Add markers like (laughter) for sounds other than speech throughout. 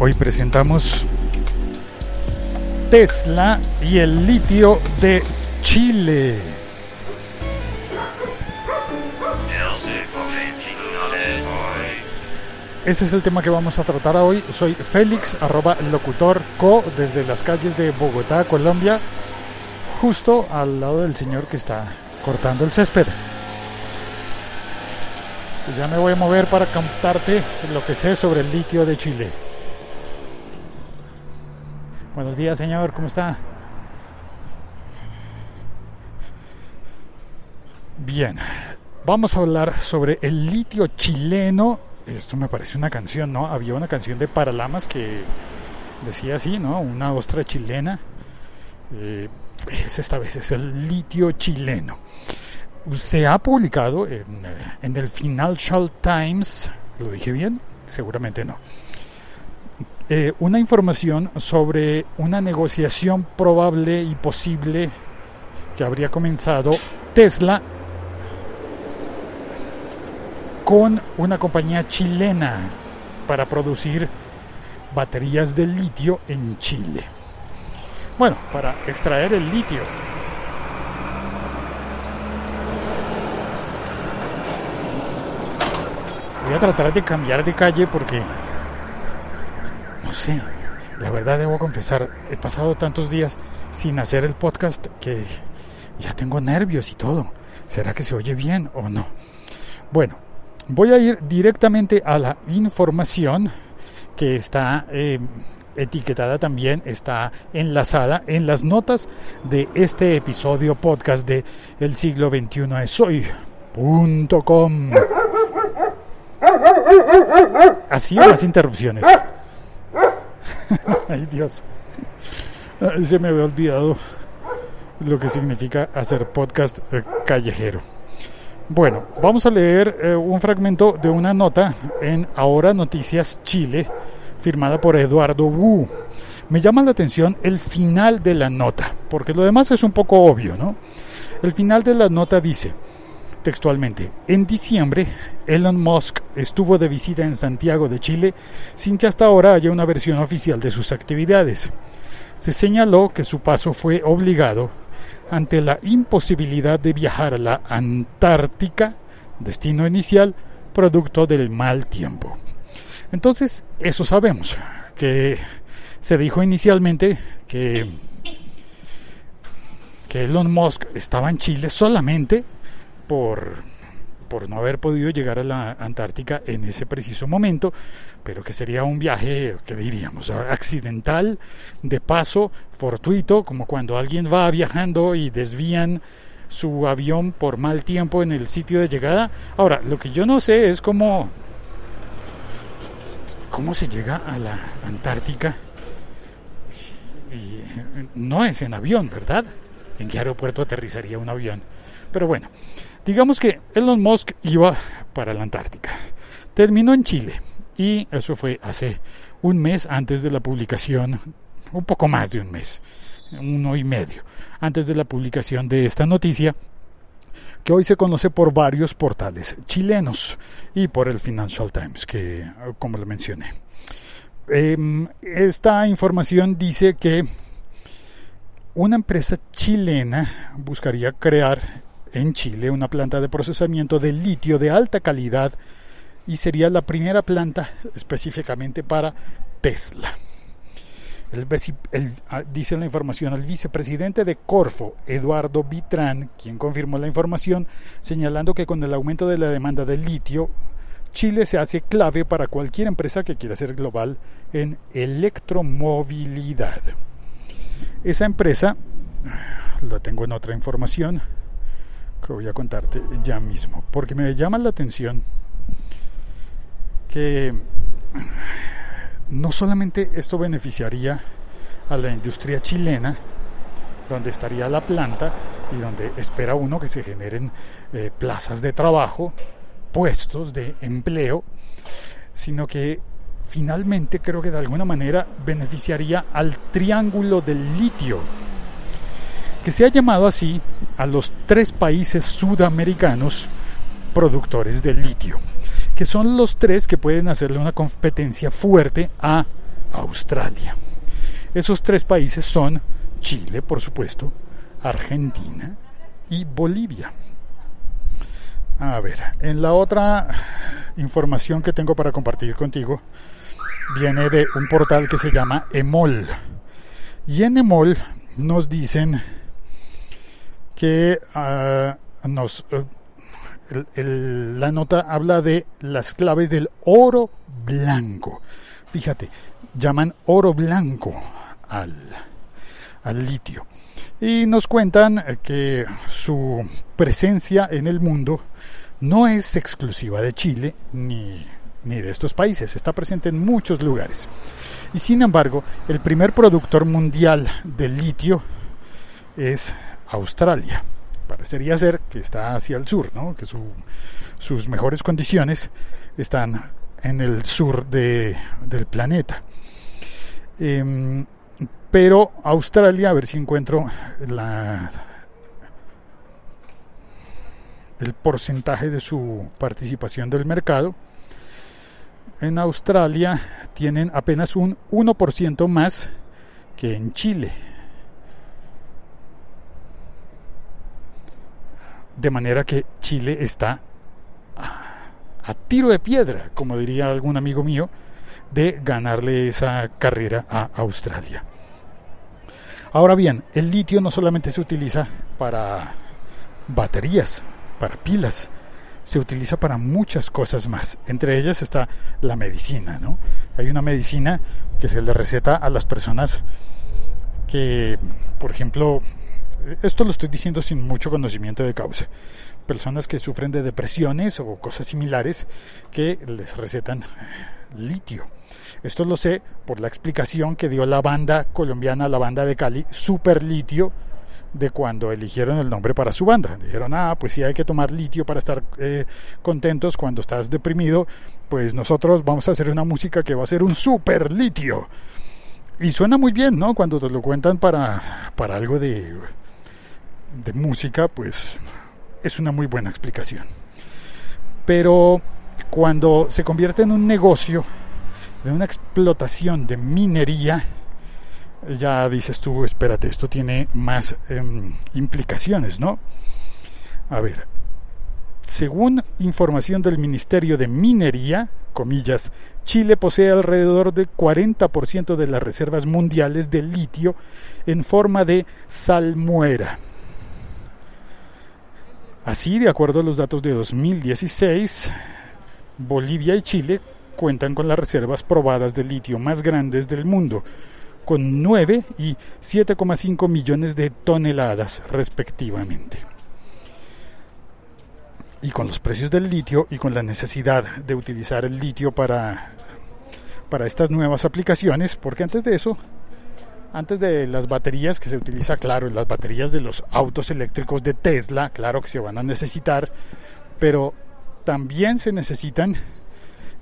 Hoy presentamos Tesla y el litio de Chile. Ese es el tema que vamos a tratar hoy. Soy Félix, arroba locutor co, desde las calles de Bogotá, Colombia, justo al lado del señor que está cortando el césped. Pues ya me voy a mover para contarte lo que sé sobre el litio de Chile. Buenos días, señor, ¿cómo está? Bien, vamos a hablar sobre el litio chileno. Esto me parece una canción, ¿no? Había una canción de Paralamas que decía así, ¿no? Una ostra chilena. Eh, pues esta vez es el litio chileno se ha publicado en, en, el Financial Times, ¿lo dije bien? Seguramente no. Eh, una información sobre una negociación probable y posible que habría comenzado Tesla con una compañía chilena para producir baterías de litio en Chile. Bueno, para extraer el litio Voy a tratar de cambiar de calle porque, no sé, la verdad debo confesar, he pasado tantos días sin hacer el podcast que ya tengo nervios y todo. ¿Será que se oye bien o no? Bueno, voy a ir directamente a la información que está eh, etiquetada también, está enlazada en las notas de este episodio podcast de El siglo XXI es hoy.com. Así las interrupciones. Ay Dios. Se me había olvidado lo que significa hacer podcast eh, callejero. Bueno, vamos a leer eh, un fragmento de una nota en Ahora Noticias Chile, firmada por Eduardo Wu. Me llama la atención el final de la nota, porque lo demás es un poco obvio, ¿no? El final de la nota dice, textualmente, en diciembre Elon Musk estuvo de visita en Santiago de Chile sin que hasta ahora haya una versión oficial de sus actividades. Se señaló que su paso fue obligado ante la imposibilidad de viajar a la Antártica, destino inicial, producto del mal tiempo. Entonces, eso sabemos, que se dijo inicialmente que, que Elon Musk estaba en Chile solamente por, por no haber podido llegar a la Antártica en ese preciso momento, pero que sería un viaje, que diríamos, accidental, de paso, fortuito, como cuando alguien va viajando y desvían su avión por mal tiempo en el sitio de llegada. Ahora, lo que yo no sé es cómo, cómo se llega a la Antártica. Y no es en avión, ¿verdad? ¿En qué aeropuerto aterrizaría un avión? Pero bueno, Digamos que Elon Musk iba para la Antártica. Terminó en Chile y eso fue hace un mes antes de la publicación, un poco más de un mes, uno y medio, antes de la publicación de esta noticia que hoy se conoce por varios portales chilenos y por el Financial Times, que como lo mencioné. Em, esta información dice que una empresa chilena buscaría crear en Chile una planta de procesamiento de litio de alta calidad y sería la primera planta específicamente para Tesla. El, ah, dice la información al vicepresidente de Corfo, Eduardo Vitrán, quien confirmó la información, señalando que con el aumento de la demanda de litio, Chile se hace clave para cualquier empresa que quiera ser global en electromovilidad. Esa empresa, la tengo en otra información, que voy a contarte ya mismo, porque me llama la atención que no solamente esto beneficiaría a la industria chilena, donde estaría la planta y donde espera uno que se generen eh, plazas de trabajo, puestos de empleo, sino que finalmente creo que de alguna manera beneficiaría al triángulo del litio se ha llamado así a los tres países sudamericanos productores de litio, que son los tres que pueden hacerle una competencia fuerte a Australia. Esos tres países son Chile, por supuesto, Argentina y Bolivia. A ver, en la otra información que tengo para compartir contigo viene de un portal que se llama Emol. Y en Emol nos dicen que uh, nos, el, la nota habla de las claves del oro blanco. Fíjate, llaman oro blanco al, al litio. Y nos cuentan que su presencia en el mundo no es exclusiva de Chile ni, ni de estos países, está presente en muchos lugares. Y sin embargo, el primer productor mundial de litio es Australia. Parecería ser que está hacia el sur, que su, sus mejores condiciones están en el sur de, del planeta. Eh, pero Australia, a ver si encuentro la, el porcentaje de su participación del mercado. En Australia tienen apenas un 1% más que en Chile. De manera que Chile está a, tiro de piedra, como diría algún amigo mío, de ganarle esa carrera a Australia. Ahora bien, el litio no solamente se utiliza para baterías, para pilas, se utiliza para muchas cosas más. Entre ellas está la medicina, ¿no? Hay una medicina que se le receta a las personas que, por ejemplo, esto lo estoy diciendo sin mucho conocimiento de causa. Personas que sufren de depresiones o cosas similares que les recetan litio. Esto lo sé por la explicación que dio la banda colombiana, la banda de Cali, Super Litio, de cuando eligieron el nombre para su banda. Dijeron, ah, pues sí hay que tomar litio para estar eh, contentos cuando estás deprimido, pues nosotros vamos a hacer una música que va a ser un super litio. Y suena muy bien, ¿no? Cuando te lo cuentan para, para algo de, de música, pues es una muy buena explicación. Pero cuando se convierte en un negocio, de una explotación de minería, ya dices tú, espérate, esto tiene más eh, implicaciones, ¿no? A ver, según información del Ministerio de Minería, comillas, Chile posee alrededor del 40% de las reservas mundiales de litio en forma de salmuera. Así, de acuerdo a los datos de 2016, Bolivia y Chile cuentan con las reservas probadas de litio más grandes del mundo, con 9 y 7,5 millones de toneladas respectivamente. Y con los precios del litio y con la necesidad de utilizar el litio para, para estas nuevas aplicaciones, porque antes de eso, antes de las baterías que se utiliza, claro, las baterías de los autos eléctricos de Tesla, claro que se van a necesitar, pero también se necesitan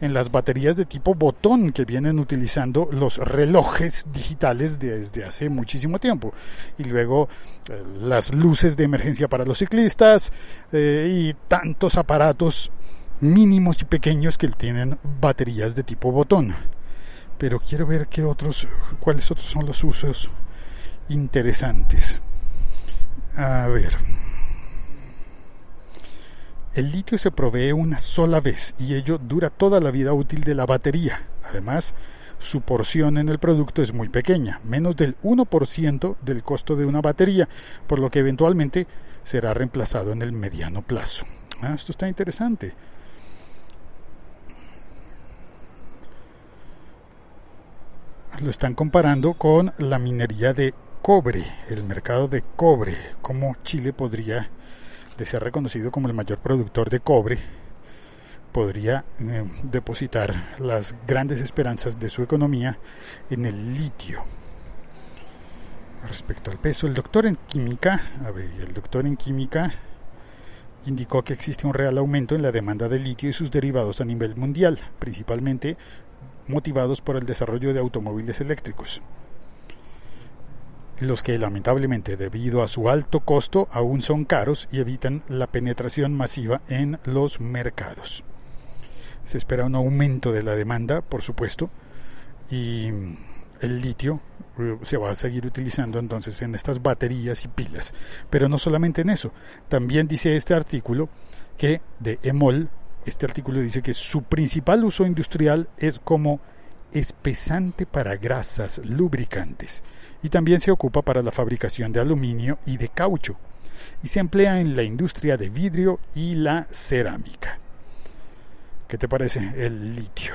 en las baterías de tipo botón que vienen utilizando los relojes digitales desde hace muchísimo tiempo. Y luego eh, las luces de emergencia para los ciclistas eh, y tantos aparatos mínimos y pequeños que tienen baterías de tipo botón. Pero quiero ver qué otros, cuáles otros son los usos interesantes. A ver. El litio se provee una sola vez y ello dura toda la vida útil de la batería. Además, su porción en el producto es muy pequeña, menos del 1% del costo de una batería, por lo que eventualmente será reemplazado en el mediano plazo. Ah, esto está interesante. Lo están comparando con la minería de cobre, el mercado de cobre, cómo Chile podría ser reconocido como el mayor productor de cobre, podría eh, depositar las grandes esperanzas de su economía en el litio. Respecto al peso, el doctor en química, a ver, el doctor en química indicó que existe un real aumento en la demanda de litio y sus derivados a nivel mundial, principalmente motivados por el desarrollo de automóviles eléctricos los que lamentablemente debido a su alto costo aún son caros y evitan la penetración masiva en los mercados. Se espera un aumento de la demanda, por supuesto, y el litio eh, se va a seguir utilizando entonces en estas baterías y pilas. Pero no solamente en eso, también dice este artículo que de EMOL, este artículo dice que su principal uso industrial es como espesante para grasas lubricantes y también se ocupa para la fabricación de aluminio y de caucho y se emplea en la industria de vidrio y la cerámica. ¿Qué te parece el litio?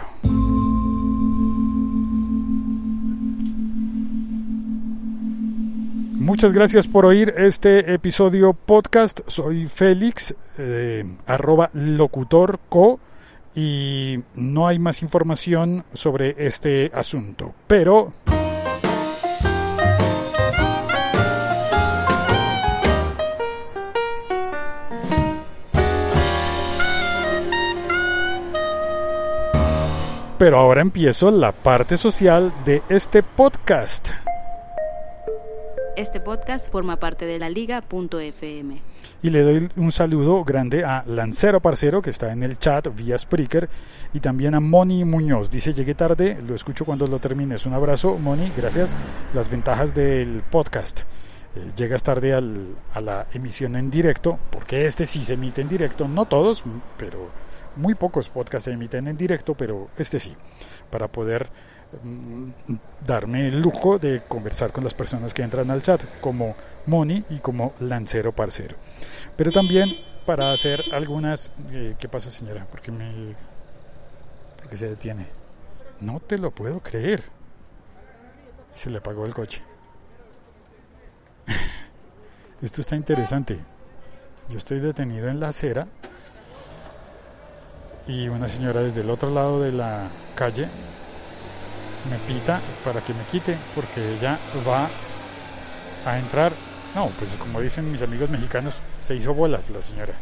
Muchas gracias por oír este episodio podcast. Soy Félix, eh, arroba locutorco, y no hay más información sobre este asunto. Pero... Pero ahora empiezo la parte social de este podcast. Este podcast forma parte de la liga.fm. Y le doy un saludo grande a Lancero Parcero, que está en el chat vía Spreaker, y también a Moni Muñoz. Dice, llegué tarde, lo escucho cuando lo termines. Un abrazo, Moni, gracias. Las ventajas del podcast. Eh, llegas tarde a la emisión en directo, porque este sí se emite en directo, no todos, pero muy pocos podcasts se emiten en directo, pero este sí, para poder darme el lujo de conversar con las personas que entran al chat, como Moni y como Lancero Parcero. Pero también para hacer algunas... Eh, ¿Qué pasa señora? Porque me... Porque se detiene. No te lo puedo creer. Se le apagó el coche. (laughs) Esto está interesante. Yo estoy detenido en la acera y una señora desde el otro lado de la calle me pita para que me quite porque ella va a entrar. No, pues como dicen mis amigos mexicanos, se hizo bolas la señora.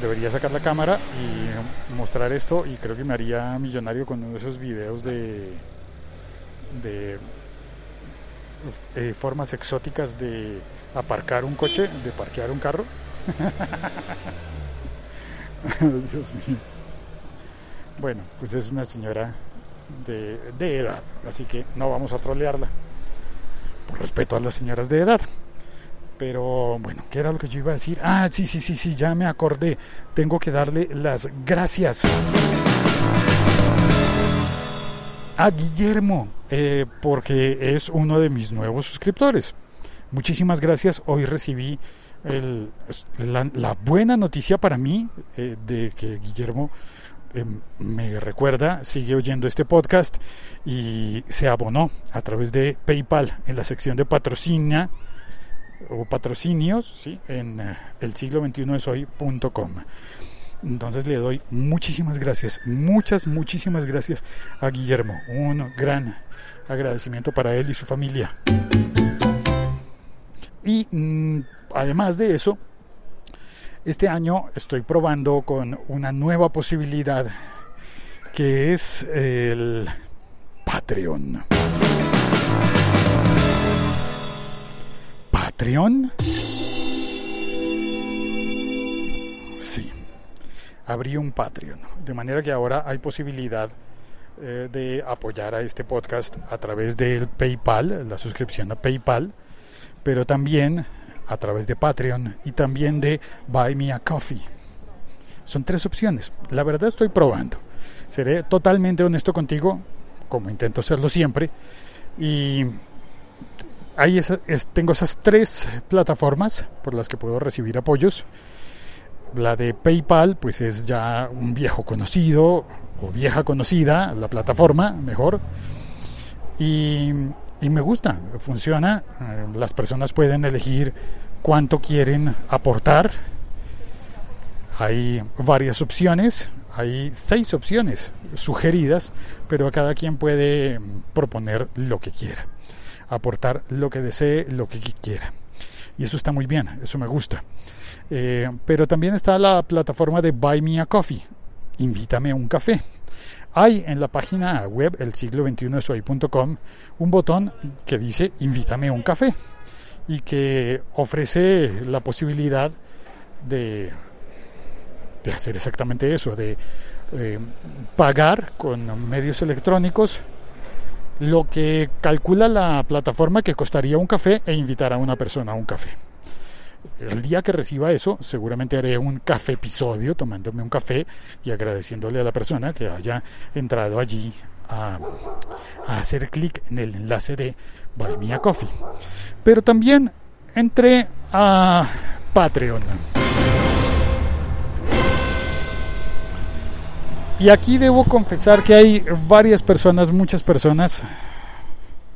Debería sacar la cámara y mostrar esto y creo que me haría millonario con uno de esos videos de de eh, formas exóticas de aparcar un coche, de parquear un carro. (laughs) Dios mío. Bueno, pues es una señora de, edad, así que no vamos a trolearla, por respeto a las señoras de edad. Pero bueno, ¿qué era lo que yo iba a decir? Ah, sí, sí, sí, sí, ya me acordé. Tengo que darle las gracias a Guillermo, eh, porque es uno de mis nuevos suscriptores. Muchísimas gracias. Hoy recibí la, buena noticia para mí eh, de que Guillermo Em, me recuerda, sigue oyendo este podcast y se abonó a través de PayPal en la sección de patrocina o patrocinios ¿sí? en eh, el siglo 21 es hoy.com. Entonces le doy muchísimas gracias, muchas, muchísimas gracias a Guillermo. Un gran agradecimiento para él y su familia. Y mm, además de eso, este año estoy probando con una nueva posibilidad que es el Patreon. ¿Patreon? Sí, abrí un Patreon, de manera que ahora hay posibilidad eh, de apoyar a este podcast a través del PayPal, la suscripción a PayPal, pero también a través de Patreon y también de Buy Me a Coffee. Son tres opciones. La verdad estoy probando. Seré totalmente honesto contigo, como intento hacerlo siempre. Y ahí tengo esas tres plataformas por las que puedo recibir apoyos. La de PayPal, pues es ya un viejo conocido o vieja conocida, la plataforma, mejor. Y y me gusta, funciona. Eh, las personas pueden elegir cuánto quieren aportar. Hay varias opciones, hay seis opciones sugeridas, pero cada quien puede proponer lo que quiera, aportar lo que desee, lo que quiera. Y eso está muy bien, eso me gusta. Eh, pero también está la plataforma de Buy Me a Coffee, invítame un café. Hay en la página web el siglo 21 soy.com un botón que dice invítame a un café y que ofrece la posibilidad de de hacer exactamente eso, de eh, pagar con medios electrónicos lo que calcula la plataforma que costaría un café e invitar a una persona a un café. El día que reciba eso, seguramente haré un café episodio tomándome un café y agradeciéndole a la persona que haya entrado allí a, hacer clic en el enlace de Buy Me a Coffee. Pero también entré a Patreon. Y aquí debo confesar que hay varias personas, muchas personas,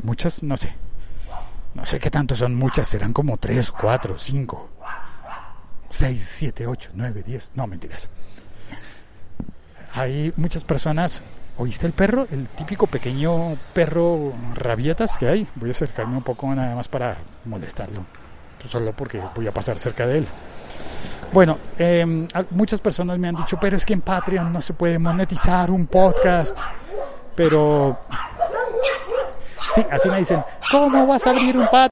muchas, no sé, no sé qué tanto son muchas, serán como 3, 4, 5, 6, 7, 8, 9, 10, no mentiras. Hay muchas personas, ¿oíste el perro? El típico pequeño perro rabietas que hay. Voy a acercarme un poco nada más para molestarlo, solo porque voy a pasar cerca de él. Bueno, eh, muchas personas me han dicho, pero es que en Patreon no se puede monetizar un podcast. Pero... Sí, así me dicen, ¿cómo vas a abrir un Patreon?